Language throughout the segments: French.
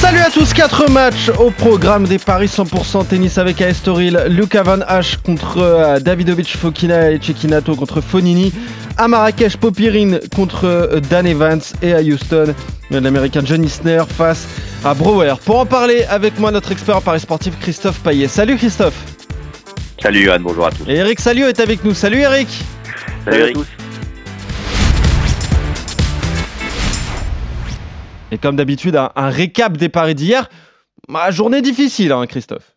Salut à tous, 4 matchs au programme des paris 100% tennis avec AS Toril, Luca Van Hache contre euh, Davidovic Fokina et Cecchinato contre Fonini, à Marrakech Popirine contre euh, Dan Evans et à Houston l'américain Johnny Isner face à Brouwer. Pour en parler avec moi, notre expert en paris sportif Christophe Payet. Salut Christophe Salut Johan, bonjour à tous. Et Eric Salio est avec nous. Salut Eric Salut, à tous. Et comme d'habitude, un, récap des paris d'hier. Ma journée difficile, hein, Christophe.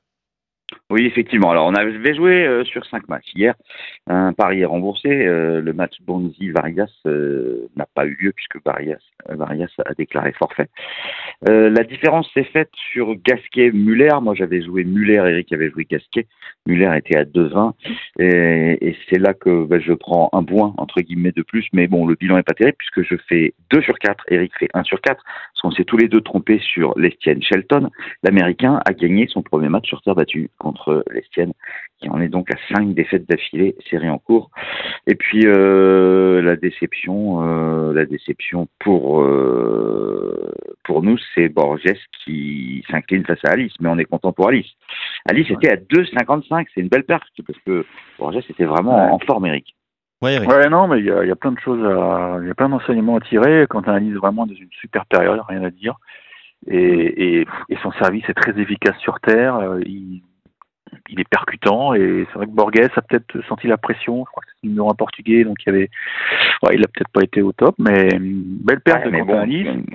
Oui, effectivement. Alors, on avait joué euh, sur cinq matchs hier. Un pari est remboursé. Euh, le match Bonzi-Varias euh, n'a pas eu lieu puisque Varias, Varias a déclaré forfait. la différence s'est faite sur Gasquet-Muller. Moi, j'avais joué Muller, Eric avait joué Gasquet. Muller était à 2-20. Et, c'est là que ben, je prends un point, entre guillemets, de plus. Mais bon, le bilan n'est pas terrible puisque je fais 2 sur 4. Eric fait 1 sur 4. Parce qu'on s'est tous les deux trompés sur l'Estienne Shelton. L'Américain a gagné son premier match sur terre battue l'Estienne, qui en est donc à 5 défaites d'affilée, série en cours. Et puis euh, la déception, euh, la déception pour euh, pour nous, c'est Borges qui s'incline face à Alice, mais on est content pour Alice. Alice était à 2,55, c'est une belle perte parce que Borges était vraiment en forme, Eric. Ouais, ouais, non, mais il y a, y a, plein de choses, il y a plein d'enseignements à tirer quand on analyse vraiment dans une super période, rien à dire. Et, et, et son service est très efficace sur terre. Il, il est percutant et c'est vrai que Borges a peut-être senti la pression. Je crois que c'est le numéro un portugais, donc il avait, ouais, il a peut-être pas été au top, mais belle perte de bon,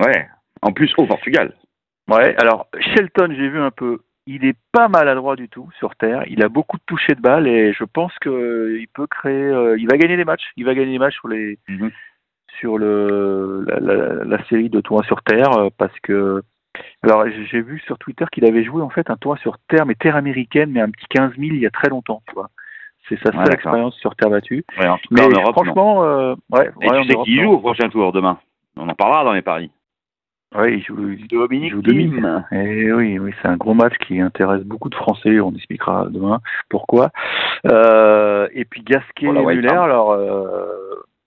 Ouais. En plus au Portugal. Ouais. Alors Shelton, j'ai vu un peu. Il est pas maladroit du tout sur terre. Il a beaucoup de touchés de balles et je pense que il peut créer. Euh, il va gagner des matchs. Il va gagner des matchs sur les. Mhm. sur le la, la, la, série de toits sur terre euh, parce que alors j'ai vu sur Twitter qu'il avait joué en fait un tournoi sur terre, mais terre américaine, mais un petit 15 000 il y a très longtemps, tu vois. C'est sa seule expérience sur terre battue. Ouais, en mais en Europe, franchement, euh, ouais, Et tu sais qui joue au prochain tour demain On en parlera dans les paris. Oui, il joue, Dominique joue Dominique. Et oui, oui, c'est un gros match qui intéresse beaucoup de Français. On expliquera demain pourquoi. Euh, et puis Gasquet et Muller. Alors, euh,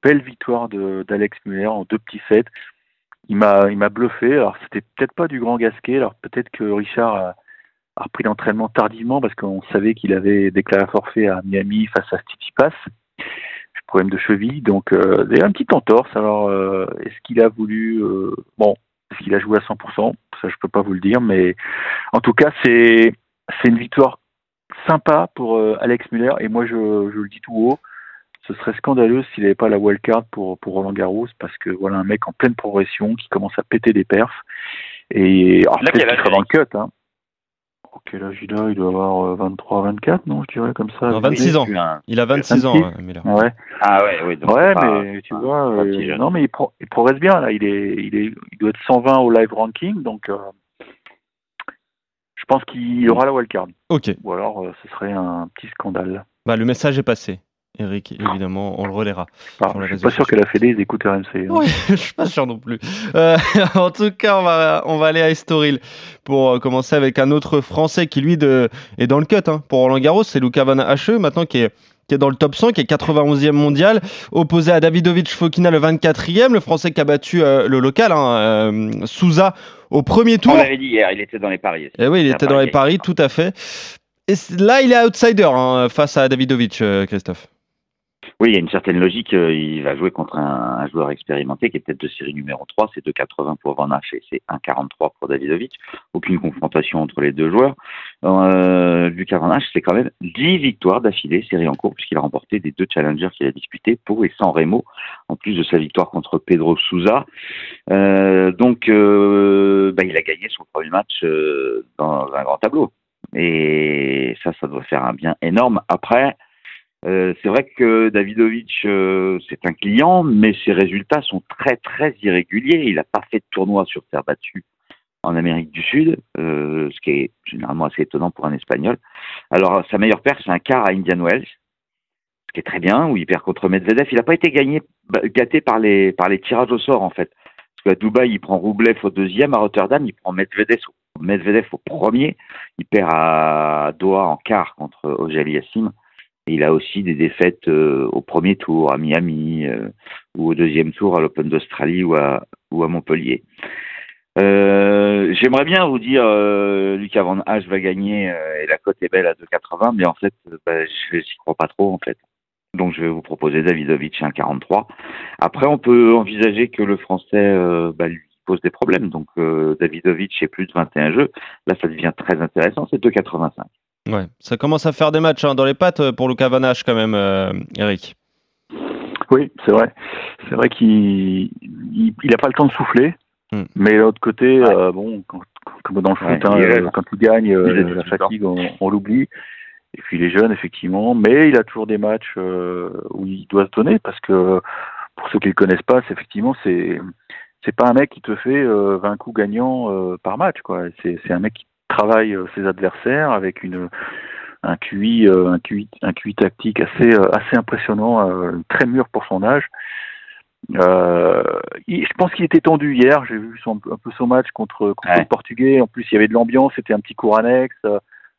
belle victoire d'Alex Muller en deux petits sets il m'a il m'a bluffé. Alors c'était peut-être pas du grand Gasquet. Alors peut-être que Richard a, repris l'entraînement tardivement parce qu'on savait qu'il avait déclaré forfait à Miami face à Tsitsipas. Problème de cheville, donc euh, un petit entorse. Alors euh, est-ce qu'il a voulu euh, bon, est-ce qu'il a joué à 100% Ça je peux pas vous le dire, mais en tout cas c'est c'est une victoire sympa pour euh, Alex Muller et moi je, je le dis tout haut ce serait scandaleux s'il n'avait pas la wildcard pour, pour Roland Garros, parce que voilà un mec en pleine progression qui commence à péter des perfs. Et alors là, il sera dans le cut. Hein. Ok, là, il a, il doit avoir 23, euh, 24, non, je dirais comme ça. Non, 26 ans. Il a 26, ans, Miller. Ouais. Ah ouais, oui. ouais, mais tu vois, euh, non, mais il, il, progresse bien là. Il est, il est, il doit être 120 au live ranking, donc euh, je pense qu'il aura la wildcard. Ok. Ou alors, ce serait un petit scandale. Bah, le message est passé. Eric, évidemment, on le relaiera. Ah, je suis pas sûr qu'elle a fait des écouteurs RMC. Hein. Oui, je suis pas sûr non plus. Euh, en tout cas, on va, on va aller à Estoril pour euh, commencer avec un autre Français qui, lui, de, est dans le cut hein. pour Roland Garros. C'est Luca Van Hache, maintenant qui est, qui est dans le top 100, qui est 91e mondial, opposé à Davidovic Fokina, le 24e, le Français qui a battu euh, le local, hein, Souza, au premier tour. On l'avait dit hier, il était dans les paris. Et eh oui, il était dans les paris, tout à fait. Et là, il est outsider hein, face à Davidovic, Christophe. Oui, il y a une certaine logique. Euh, il va jouer contre un, joueur expérimenté qui est peut-être de série numéro 3. C'est 2,80 pour Van Hache et c'est 1,43 pour Davidovic. Aucune confrontation entre les deux joueurs. Euh, Lucas Van Hache, c'est quand même 10 victoires d'affilée, série en cours, puisqu'il a remporté des deux challengers qu'il a disputés pour et sans Remo, en plus de sa victoire contre Pedro Souza. Euh, donc, euh, bah, il a gagné son premier match euh, dans un grand tableau. Et ça, ça doit faire un bien énorme. Après, euh, c'est vrai que Davidovic, euh, c'est un client, mais ses résultats sont très très irréguliers. Il n'a pas fait de tournoi sur terre battue en Amérique du Sud, euh, ce qui est généralement assez étonnant pour un Espagnol. Alors sa meilleure paire, c'est un quart à Indian Wells, ce qui est très bien, où il perd contre Medvedev. Il n'a pas été gagné, gâté par les, par les tirages au sort en fait. qu'à Dubaï, il prend Roublev au deuxième, à Rotterdam, il prend Medvedev, Medvedev au premier, il perd à Doha en quart contre Ojali Yassim. Il a aussi des défaites euh, au premier tour à Miami euh, ou au deuxième tour à l'Open d'Australie ou à, ou à Montpellier. Euh, J'aimerais bien vous dire Lucas Van H va gagner et la cote est belle à 2,80, mais en fait, bah, je n'y crois pas trop en fait. Donc je vais vous proposer Davidovic à 1,43. Après, on peut envisager que le Français bah, lui pose des problèmes. Donc Davidovic est plus de 21 jeux. Là, ça devient très intéressant. C'est 2,85. Ouais, ça commence à faire des matchs hein, dans les pattes euh, pour Lucas Vanache quand même, euh, Eric. Oui, c'est vrai. C'est vrai qu'il n'a pas le temps de souffler. Hmm. Mais de l'autre côté, euh, bon, comme dans le foot, hein, quand il gagne, la fatigue, on, l'oublie. Et puis il est jeune, effectivement, mais il a toujours des matchs où il doit se donner parce que pour ceux qui ne le connaissent pas, c'est effectivement c'est c'est pas un mec qui te fait 20 coups gagnants par match, quoi. C'est un mec qui travaille euh, ses adversaires avec une un QI, euh, un QI, un QI tactique assez, euh, assez impressionnant, très mûr pour son âge. Euh, je pense qu'il était tendu hier. J'ai vu son, un peu son match contre, contre le Portugais. En plus, il y avait de l'ambiance. C'était un petit cours annexe.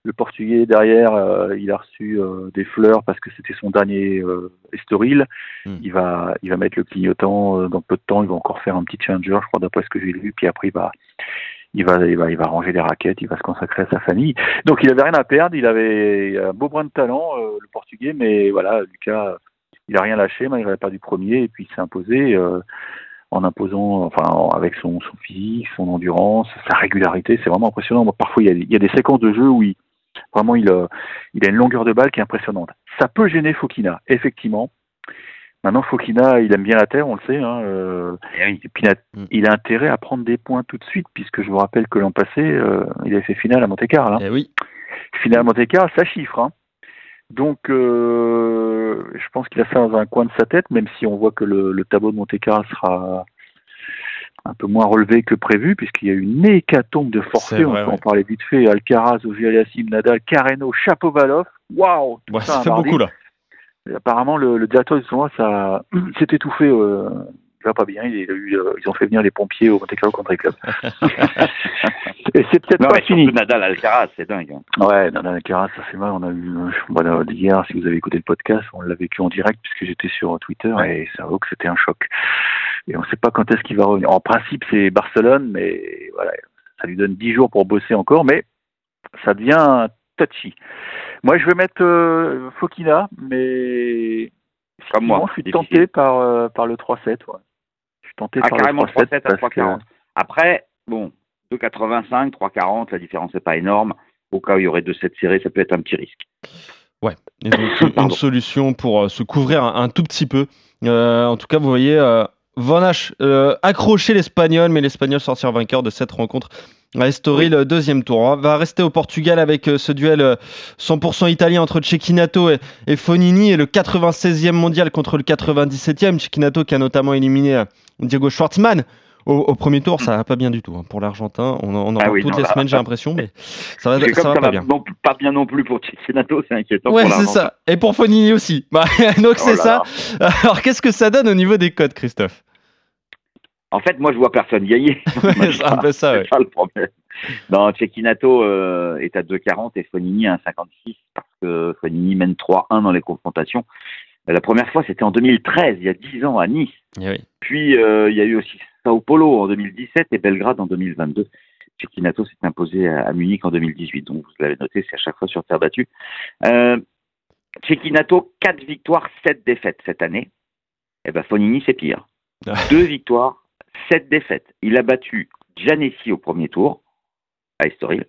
Le Portugais derrière, il a reçu des fleurs parce que c'était son dernier estoril. Hmm. Il va, il va mettre le clignotant dans peu de temps. Il va encore faire un petit challenger, je crois, d'après ce que j'ai lu. Puis après, il va, il va, il va, il va ranger les raquettes, il va se consacrer à sa famille. Donc il avait rien à perdre, il avait un beau brin de talent, euh, le Portugais, mais voilà, Lucas, il a rien lâché, malgré la perte du premier, et puis il s'est imposé euh, en imposant, enfin, avec son, son physique, son endurance, sa régularité, c'est vraiment impressionnant. parfois, il y, a, il y, a, des séquences de jeu où il, vraiment, il, il a une longueur de balle qui est impressionnante. Ça peut gêner Fokina, effectivement. Maintenant, Fokina, il aime bien la terre, on le sait. Hein, euh, eh et puis, mm. il a, intérêt à prendre des points tout de suite, puisque je vous rappelle que l'an passé, euh, il avait fait finale à Monte-Carlo. Hein. Eh oui. Finale à Monte-Carlo, ça chiffre. Hein. Donc, euh, je pense qu'il a ça dans un coin de sa tête, même si on voit que le, tableau de Monte-Carlo sera un peu moins relevé que prévu, puisqu'il y a eu une hécatombe de forfaits. On peut en parler vite fait. Alcaraz, Ogier Nadal, Carreno, Chapovalov. Waouh Ça fait beaucoup là apparemment, le, directeur du tournoi ça s'est étouffé. Euh, pas bien. Il, euh, ils ont fait venir les pompiers au Monte Carlo Country Club. Et c'est peut-être pas fini. Nadal Alcaraz, c'est dingue. Hein. Ouais, Nadal Alcaraz, ça c'est mal. On a eu voilà, hier, si vous avez écouté le podcast, on l'a vécu en direct puisque j'étais sur Twitter et ça vaut que c'était un choc. Et on ne sait pas quand est-ce qu'il va revenir. En principe, c'est Barcelone, mais voilà, ça lui donne 10 jours pour bosser encore, mais ça devient touchy. Moi, je vais mettre euh, Fokina, mais Comme moi, je suis tenté par, euh, par le 3-7. Ouais. Je suis tenté ah, par carrément le 3-7 à 3-40. Après, bon, 2,85, 3,40, la différence n'est pas énorme. Au cas où il y aurait 2-7 serrés, ça peut être un petit risque. Ouais, et donc une solution pour euh, se couvrir un, tout petit peu. en tout cas, vous voyez, Van H accrocher l'Espagnol, mais l'Espagnol sortir vainqueur de cette rencontre Estoril, le deuxième tour. On va rester au Portugal avec euh, ce duel 100% euh, italien entre Cecchinato et, Fonini et le 96e mondial contre le 97e. Cecchinato qui a notamment éliminé euh, Diego Schwartzmann. Au, premier tour, ça va pas bien du tout hein. pour l'Argentin. On, en ah toutes les semaines, j'ai l'impression, mais ça va, ça va pas bien. pas bien non plus pour Cecchinato, c'est inquiétant. Ouais, c'est ça. Et pour Fonini aussi. Bah, donc oh c'est ça. Alors qu'est-ce que ça donne au niveau des codes, Christophe? En fait, moi, je vois personne gagner. c'est un peu ça, pas le problème. Non, Cecchinato euh, est à 2,40 et Fonini à 1,56 parce que Fonini mène 3-1 dans les confrontations. Euh, la première fois, c'était en 2013, il y a 10 ans, à Nice. Eh Puis, euh, il y a eu aussi Sao Paulo en 2017 et Belgrade en 2022. Cecchinato s'est imposé à, Munich en 2018. Donc, vous l'avez noté, c'est à chaque fois sur terre battue. Euh, Cecchinato, 4 victoires, 7 défaites cette année. Et eh ben, Fonini, c'est pire. 2 victoires, sept défaites. Il a battu Giannessi au premier tour, à Estoril,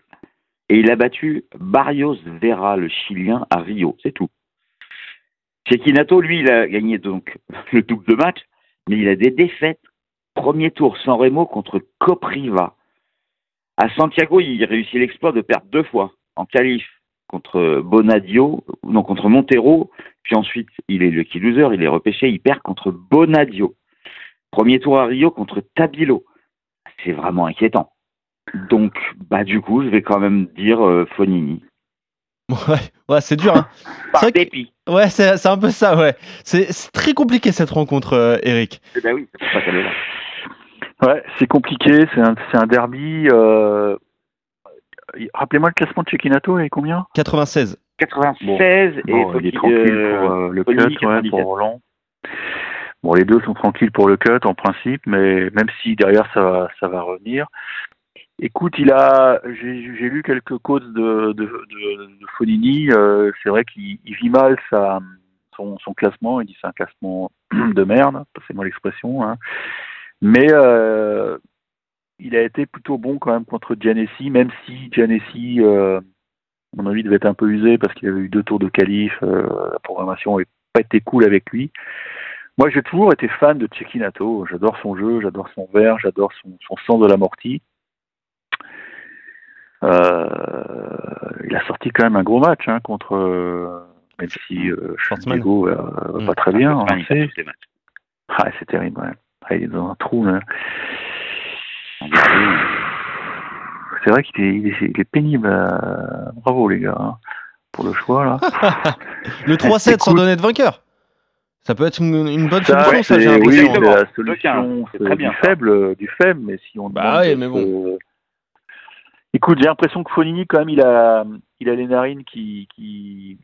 et il a battu Barrios Vera, le Chilien, à Rio. C'est tout. Cecchinato, lui, il a gagné donc le double de match, mais il a des défaites. Premier tour, San Remo contre Copriva. À Santiago, il réussit l'exploit de perdre deux fois en qualif contre Bonadio, non, contre Montero, puis ensuite, il est le key loser, il est repêché, il perd contre Bonadio. Premier tour à Rio contre Tabilo. C'est vraiment inquiétant. Donc, bah du coup, je vais quand même dire euh, Fonini. Ouais, ouais c'est dur. Hein. Par dépit. Ouais, c'est un peu ça, ouais. C'est très compliqué cette rencontre, euh, Eric. Eh ben oui, ça pas là. Ouais, c'est compliqué, c'est un, un, derby. Euh... Rappelez-moi le classement de Cecchinato et combien? 96. 96 et il est tranquille pour euh, le cut, ouais, pour Roland. Bon, les deux sont tranquilles pour le cut en principe, mais même si derrière ça va, ça va revenir. Écoute, il a, j'ai lu quelques quotes de, de, de, de Fonini. Euh, c'est vrai qu'il vit mal sa, son, son, classement. Il dit c'est un classement de merde, passez-moi l'expression. Hein. Mais euh, il a été plutôt bon quand même contre Giannessi, même si Giannessi, euh, à mon avis, devait être un peu usé parce qu'il avait eu deux tours de qualif. Euh, la programmation n'avait pas été cool avec lui. Moi, j'ai toujours été fan de Cecchinato. J'adore son jeu, j'adore son verre, j'adore son, son sens de l'amorti. Euh, il a sorti quand même un gros match hein, contre, même si euh, va, va pas très bien. Ah, c'est ah, c'est terrible. Ouais. Il est dans un trou. Là. C'est vrai qu'il est, il est, il est, pénible. Bravo les gars hein, pour le choix là. le 3-7 sans donner de vainqueur. Ça peut être une, une bonne ça, solution, ça, j'ai l'impression. Oui, la solution c'est très bien, du faible, du faible, mais si on bah oui, mais bon. Écoute, j'ai l'impression que Fonini, quand même, il a, il a les narines qui, qui,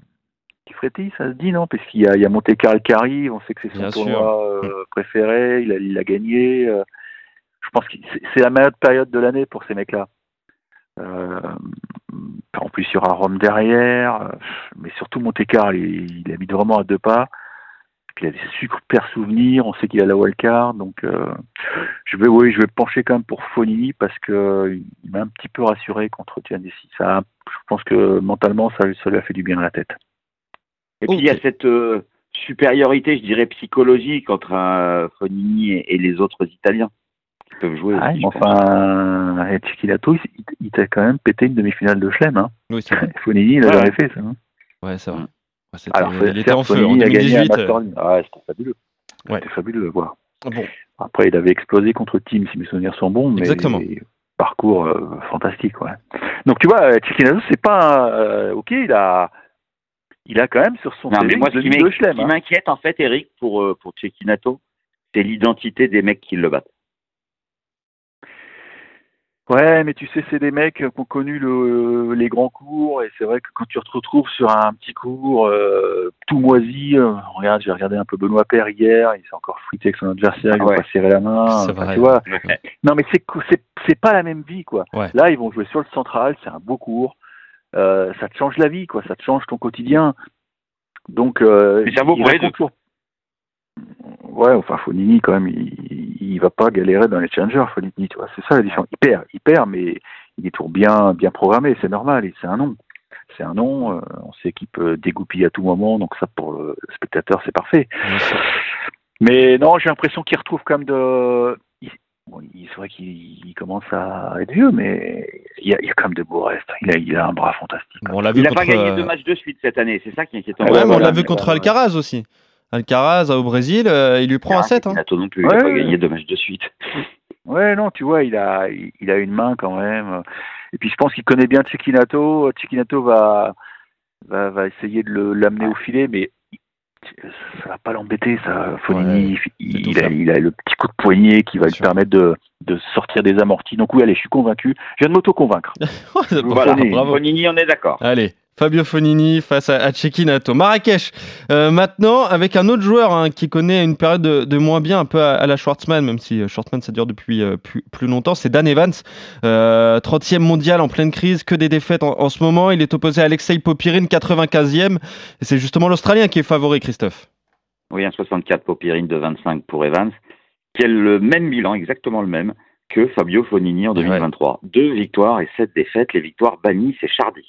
qui frétillent, ça se dit, non? Parce qu'il y a, il y a Monte Carlo qui arrive, on sait que c'est son Bien tournoi euh, préféré, il a, il a gagné. Euh, je pense que c'est la meilleure période de l'année pour ces mecs-là. Euh, en plus, il y aura Rome derrière, mais surtout Monte Carlo, il, il habite vraiment à deux pas. Puis il a des super souvenirs, on sait qu'il a la wildcard, donc je vais oui, je vais pencher quand même pour Fonini parce que il m'a un petit peu rassuré contre Giannissi. Ça, je pense que mentalement ça, ça lui a fait du bien à la tête. Et puis il y a cette euh, supériorité, je dirais psychologique entre euh, Fonini et, et, les autres Italiens qui peuvent jouer. Ah, aussi, enfin, Cicchilato, il, il t'a quand même pété une demi-finale de Chelem. Hein. Oui. Fonini, il a ouais. jamais fait ça. Hein. Ouais, c'est vrai. Mm. Alors, il était en feu en 2018. Ah, c'était fabuleux. Ouais. C'était fabuleux de voir. Bon. Après, il avait explosé contre Team, si mes souvenirs sont bons, mais Exactement. parcours euh, fantastique, ouais. Donc tu vois, Chiquinazo, c'est pas euh, ok, il a, il a quand même sur son non, mais moi, ce qui hein. m'inquiète en fait, Eric, pour euh, pour Cecchinato, c'est l'identité des mecs qui le battent. Ouais, mais tu sais, c'est des mecs qui ont connu le, les grands cours, et c'est vrai que quand tu te retrouves sur un petit cours euh, tout moisi, euh, regarde, j'ai regardé un peu Benoît Père hier, il s'est encore frité avec son adversaire, il ouais. va pas serrer la main, C'est enfin, vrai. tu vois. Ouais. Non, mais c'est c'est c'est pas la même vie, quoi. Ouais. Là, ils vont jouer sur le central, c'est un beau cours, euh, ça te change la vie, quoi, ça te change ton quotidien. Donc, euh, ça vaut répond deux. toujours- Ouais, enfin, Fonini, quand même, il, il va pas galérer dans les challengers, Fonini, tu vois, c'est ça la différence. Il perd, il perd, mais il est toujours bien, bien programmé, c'est normal, et c'est un nom. C'est un nom, euh, on sait qu'il peut dégoupiller à tout moment, donc ça, pour le spectateur, c'est parfait. Mais non, j'ai l'impression qu'il retrouve quand même de. Il- Bon, il- c'est vrai qu'il il commence à être vieux, mais il y a, il y a quand même de beaux restes. Il a, il a un bras fantastique. Bon, on l'a vu Il n'a contre. pas gagné euh, deux matchs de suite cette année, c'est ça qui est inquiétant. Ouais, Ouais, mais on l'a vu mais contre Alcaraz aussi. Alcaraz au Brésil, euh, il lui prend un 7. Hein. Non plus, il n'a pas gagné deux matchs de suite. Ouais, non, tu vois, il a, il, il a une main quand même. Et puis je pense qu'il connaît bien Cecchinato. Cecchinato va, va, va essayer de l'amener au filet, mais ça va pas l'embêter, ça. Fonini, Ouais, il, a, faire. il a le petit coup de poignet qui va Bien lui sûr. permettre de, de sortir des amortis. Donc oui, allez, je suis convaincu. Je viens de m'auto-convaincre. Voilà, bravo. Fonini, on est d'accord. Allez, Fabio Fonini face à, à Cecchinato. Marrakech, euh, maintenant, avec un autre joueur hein, qui connaît une période de, de moins bien, un peu à, à la Schwartzman, même si euh, Schwartzman ça dure depuis euh, plus, plus longtemps, c'est Dan Evans, euh, 30e mondial en pleine crise, que des défaites en, en ce moment. Il est opposé à Alexei Popirine, 95e. Et c'est justement l'Australien qui est favori, Christophe. Oui, un 64 pour Pirine de 25 pour Evans, qui a le même bilan, exactement le même, que Fabio Fonini en 2023. Deux victoires et sept défaites. Les victoires bannies, c'est Chardy.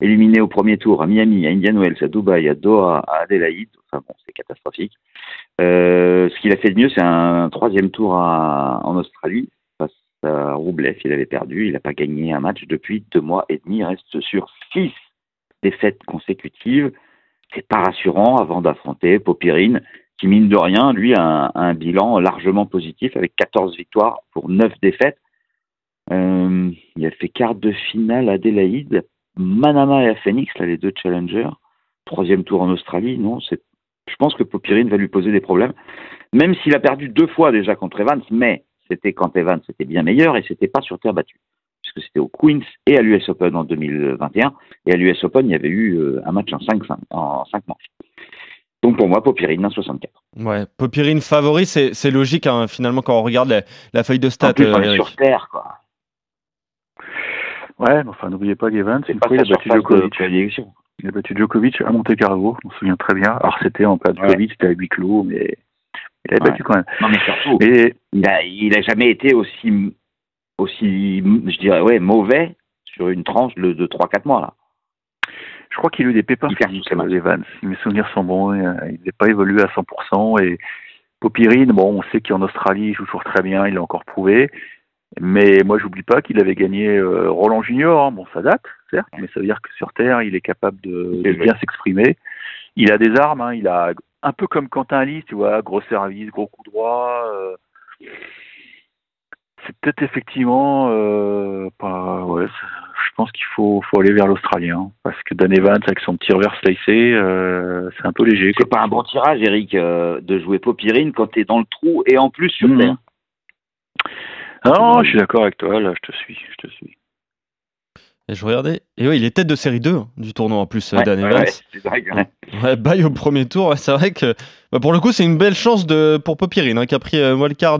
Éliminé au premier tour à Miami, à Indian Wells, à Dubaï, à Doha, à Adélaïde. Enfin bon, c'est catastrophique. Euh, ce qu'il a fait de mieux, c'est un troisième tour à- en Australie face à Roublev. Il avait perdu. Il n'a pas gagné un match depuis deux mois et demi. Il reste sur six défaites consécutives. C'est pas rassurant avant d'affronter Popirine, qui mine de rien, lui, a un, un bilan largement positif avec 14 victoires pour 9 défaites. Euh, il a fait quart de finale à Adélaïde, Manama et à Phoenix, là, les deux challengers. Troisième tour en Australie, non, c'est. Je pense que Popirine va lui poser des problèmes, même s'il a perdu deux fois déjà contre Evans, mais c'était quand Evans était bien meilleur et c'était pas sur terre battue. Puisque c'était au Queens et à l'US Open en 2021. Et à l'US Open, il y avait eu euh, un match en 5, en 5 manches. Donc pour moi, Popirine, 1,64. Ouais, Popirine favori, c'est logique hein, finalement quand on regarde la, feuille de stats. Euh, sur terre, quoi. Ouais, mais enfin, n'oubliez pas qu'Evans, une fois, il a battu Djokovic. Il a battu Djokovic à Monte Carlo, on se souvient très bien. Alors c'était en plat de Djokovic, c'était à huis clos, mais il a battu quand même. Non, mais surtout, il, a, il a jamais été aussi, aussi, je dirais, ouais, mauvais sur une tranche de, de 3-4 mois, là. Je crois qu'il a eu des pépins physiques, Evans. Si mes souvenirs sont bons, euh, il n'est pas évolué à 100%. Et Popirine, bon, on sait qu'en Australie, il joue toujours très bien, il l'a encore prouvé. Mais moi, j'oublie pas qu'il avait gagné euh, Roland Junior. Hein. Bon, ça date, certes, mais ça veut dire que sur Terre, il est capable de, bien s'exprimer. Il a des armes, hein. il a un peu comme Quentin Alice, tu vois, gros service, gros coup droit. Euh. c'est peut-être effectivement euh, pas. Ouais, je pense qu'il faut, faut aller vers l'Australien parce que Dan Evans avec son petit reverse slicé, c'est un peu léger. C'est pas un bon tirage, Eric, de jouer Popirine quand tu es dans le trou et en plus sur mmh. terre. Non, je suis d'accord avec toi, là, je te suis, je te suis. Et je regardais, et oui, il est tête de série 2 hein, du tournoi en plus, euh, Dan Evans. Ouais, bye au premier tour, c'est vrai que bah, pour le coup, c'est une belle chance de, pour Popirine, hein, qui a pris euh, wildcard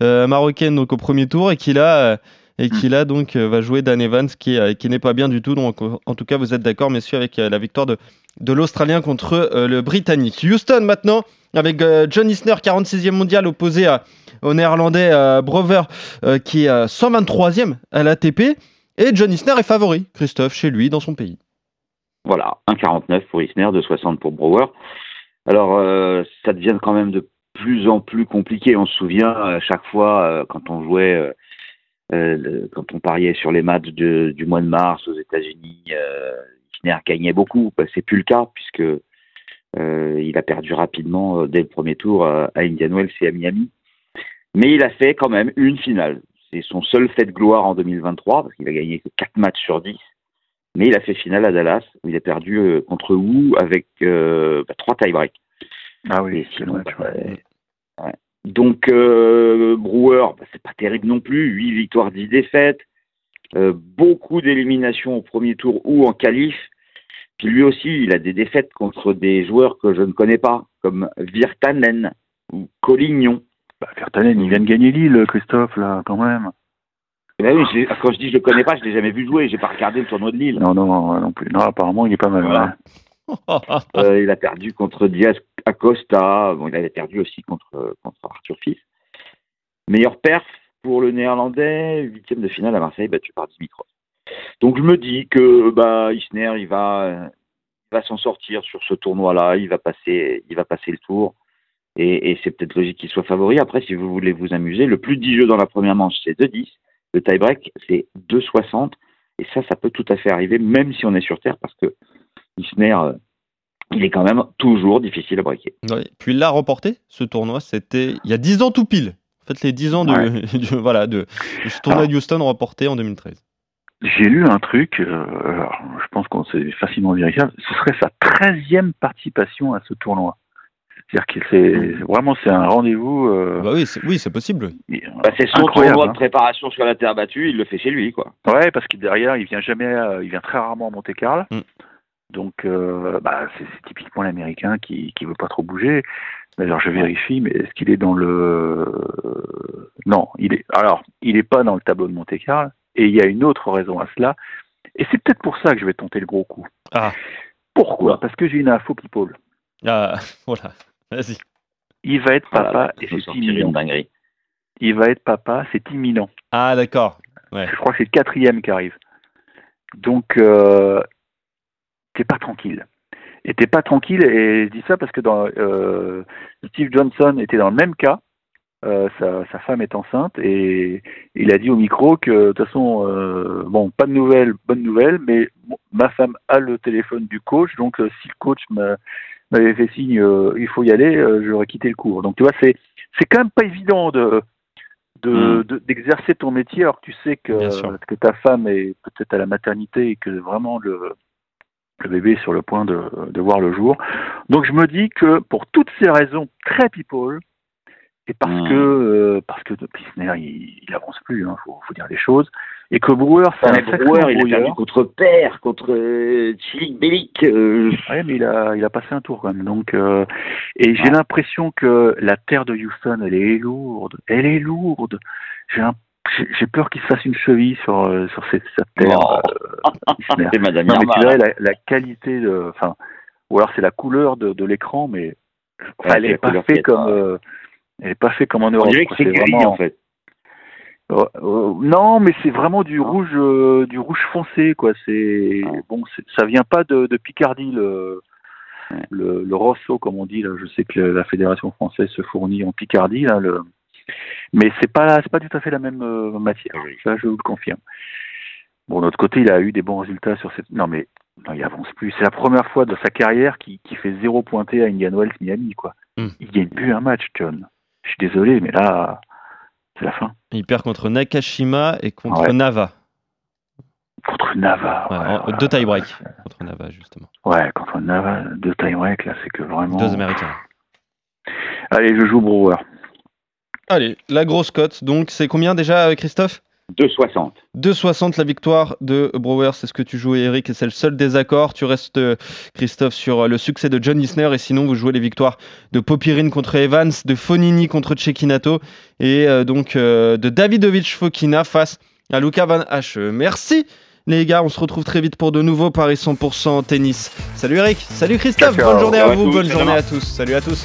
euh, marocaine donc, au premier tour et qui là et qui là donc va jouer Dan Evans qui, qui n'est pas bien du tout. Donc en tout cas, vous êtes d'accord, messieurs, avec la victoire de, de l'Australien contre le Britannique. Houston maintenant, avec John Isner, 46e mondial, opposé au néerlandais euh, Brover euh, qui est 123e à l'ATP. Et John Isner est favori, Christophe, chez lui, dans son pays. Voilà, 1,49 pour Isner, 2,60 pour Brower. Alors, euh, ça devient quand même de plus en plus compliqué. On se souvient à chaque fois quand on jouait, quand on pariait sur les matchs du mois de mars aux États-Unis, Isner gagnait beaucoup. Bah, c'est plus le cas puisque il a perdu rapidement dès le premier tour à Indian Wells et à Miami. Mais il a fait quand même une finale. C'est son seul fait de gloire en 2023, parce qu'il a gagné que 4 matchs sur 10. Mais il a fait finale à Dallas, où il a perdu euh, contre Wu avec euh, bah, 3 tie-breaks. Ah oui, c'est bah, ouais. Donc, euh, Brewer, bah, c'est pas terrible non plus. 8 victoires, 10 défaites. Euh, beaucoup d'éliminations au premier tour ou en qualif. Puis lui aussi, il a des défaites contre des joueurs que je ne connais pas, comme Virtanen ou Collignon. Bah, il vient de gagner Lille, Christophe, là, quand même. Ben oui, quand je dis je le connais pas, je l'ai jamais vu jouer, j'ai pas regardé le tournoi de Lille. Non, non, non, plus. Non, apparemment, il est pas mal. Euh, il a perdu contre Diaz Acosta, bon, il avait perdu aussi contre, contre Arthur Fils. Meilleur perf pour le néerlandais, huitième de finale à Marseille, battu par Dimitrov. Donc je me dis que bah, Isner, il va, il va s'en sortir sur ce tournoi-là, il va passer, il va passer le tour. Et, c'est peut-être logique qu'il soit favori. Après, si vous voulez vous amuser, le plus de 10 jeux dans la première manche, c'est 2-10. Le tie-break, c'est 2-60. Et ça, ça peut tout à fait arriver, même si on est sur Terre, parce que Isner, euh, il est quand même toujours difficile à breaker. Puis il l'a remporté, ce tournoi, c'était il y a 10 ans tout pile. En fait, les 10 ans de, voilà, de, ce tournoi de Houston remporté en 2013. J'ai lu un truc, euh, je pense qu'on c'est facilement vérifiable, ce serait sa 13e participation à ce tournoi. C'est-à-dire que c'est vraiment c'est un rendez-vous. Euh, bah oui, c'est, oui, possible. Bah, c'est son tournoi de hein. préparation sur la terre battue, il le fait chez lui, quoi. Ouais, parce que derrière, il vient jamais, euh, il vient très rarement à Monte Carlo. Mm. Donc, euh, bah, c'est, typiquement l'américain qui qui veut pas trop bouger. D'ailleurs, je vérifie, mais est-ce qu'il est dans le Non, il est. Alors, il est pas dans le tableau de Monte Carlo. Et il y a une autre raison à cela. Et c'est peut-être pour ça que je vais tenter le gros coup. Ah. Pourquoi? Parce que j'ai une info people. Ah, voilà. Vas-y. Il va être papa et c'est imminent. Il va être papa, c'est imminent. Ah d'accord. Je crois que c'est le quatrième qui arrive. Donc, euh, t'es pas tranquille. Et t'es pas tranquille, et je dis ça parce que dans, euh, Steve Johnson était dans le même cas. Euh, sa, femme est enceinte et il a dit au micro que de toute façon, euh, bon, pas de nouvelles, bonne nouvelle, mais ma femme a le téléphone du coach, donc si le coach m'avait fait signe euh, il faut y aller, euh, j'aurais quitté le cours. Donc tu vois, c'est c'est quand même pas évident de hmm. d'exercer ton métier alors que tu sais que, que ta femme est peut-être à la maternité et que vraiment le, le bébé est sur le point de, de voir le jour. Donc je me dis que pour toutes ces raisons très people, et parce mmh. que parce que Pilsner il, il avance plus, hein, faut, faut dire les choses. Et que Brewer, c'est un Brewer, il a perdu contre Père, contre euh, Chilik Belik. Euh... Ouais, mais il a, il a passé un tour quand même. Donc, euh, et j'ai l'impression que la terre de Houston, elle est lourde. Elle est lourde. J'ai j'ai peur qu'il se fasse une cheville sur euh, sur cette, cette terre. Euh, c'est Madame non, mais tu vois la, la, qualité de, enfin, ou alors c'est la couleur de, de l'écran, mais enfin, elle n'est pas fait comme, euh, elle est pas fait comme en Europe. On dirait que c'est gris vraiment... en fait. Euh, euh, non, mais c'est vraiment du rouge, euh, du rouge foncé, quoi. C'est bon, ça vient pas de, de Picardie le, le, le Rosso, comme on dit. Là, je sais que la fédération française se fournit en Picardie, là. Le, mais c'est pas, c'est pas tout à fait la même matière. Ça, je vous le confirme. Bon, de notre côté, il a eu des bons résultats sur cette. Non, mais non, il avance plus. C'est la première fois de sa carrière qui, qui fait zéro pointé à Indian Wells Miami, quoi. Hmm. Il gagne plus un match, John. Je suis désolé, mais là, c'est la fin. Il perd contre Nakashima et contre Nava. Contre Nava. deux tie-break contre Nava, justement. Ouais, contre Nava, deux tie-break, là, c'est que vraiment. Deux Américains. Allez, je joue Brewer. Allez, la grosse cote, donc, c'est combien déjà, euh, Christophe? 2,60. 2,60 la victoire de Brewer, c'est ce que tu joues Eric? Et c'est le seul désaccord. Tu restes euh, Christophe sur euh, le succès de John Isner et sinon vous jouez les victoires de Popirine contre Evans, de Fonini contre Cecchinato et euh, donc de Davidovic Fokina face à Luca Van Hache. Merci les gars, on se retrouve très vite pour de nouveaux Paris 100% tennis. Salut Eric, salut Christophe, bonne journée à vous, bonne journée à tous. Salut à tous.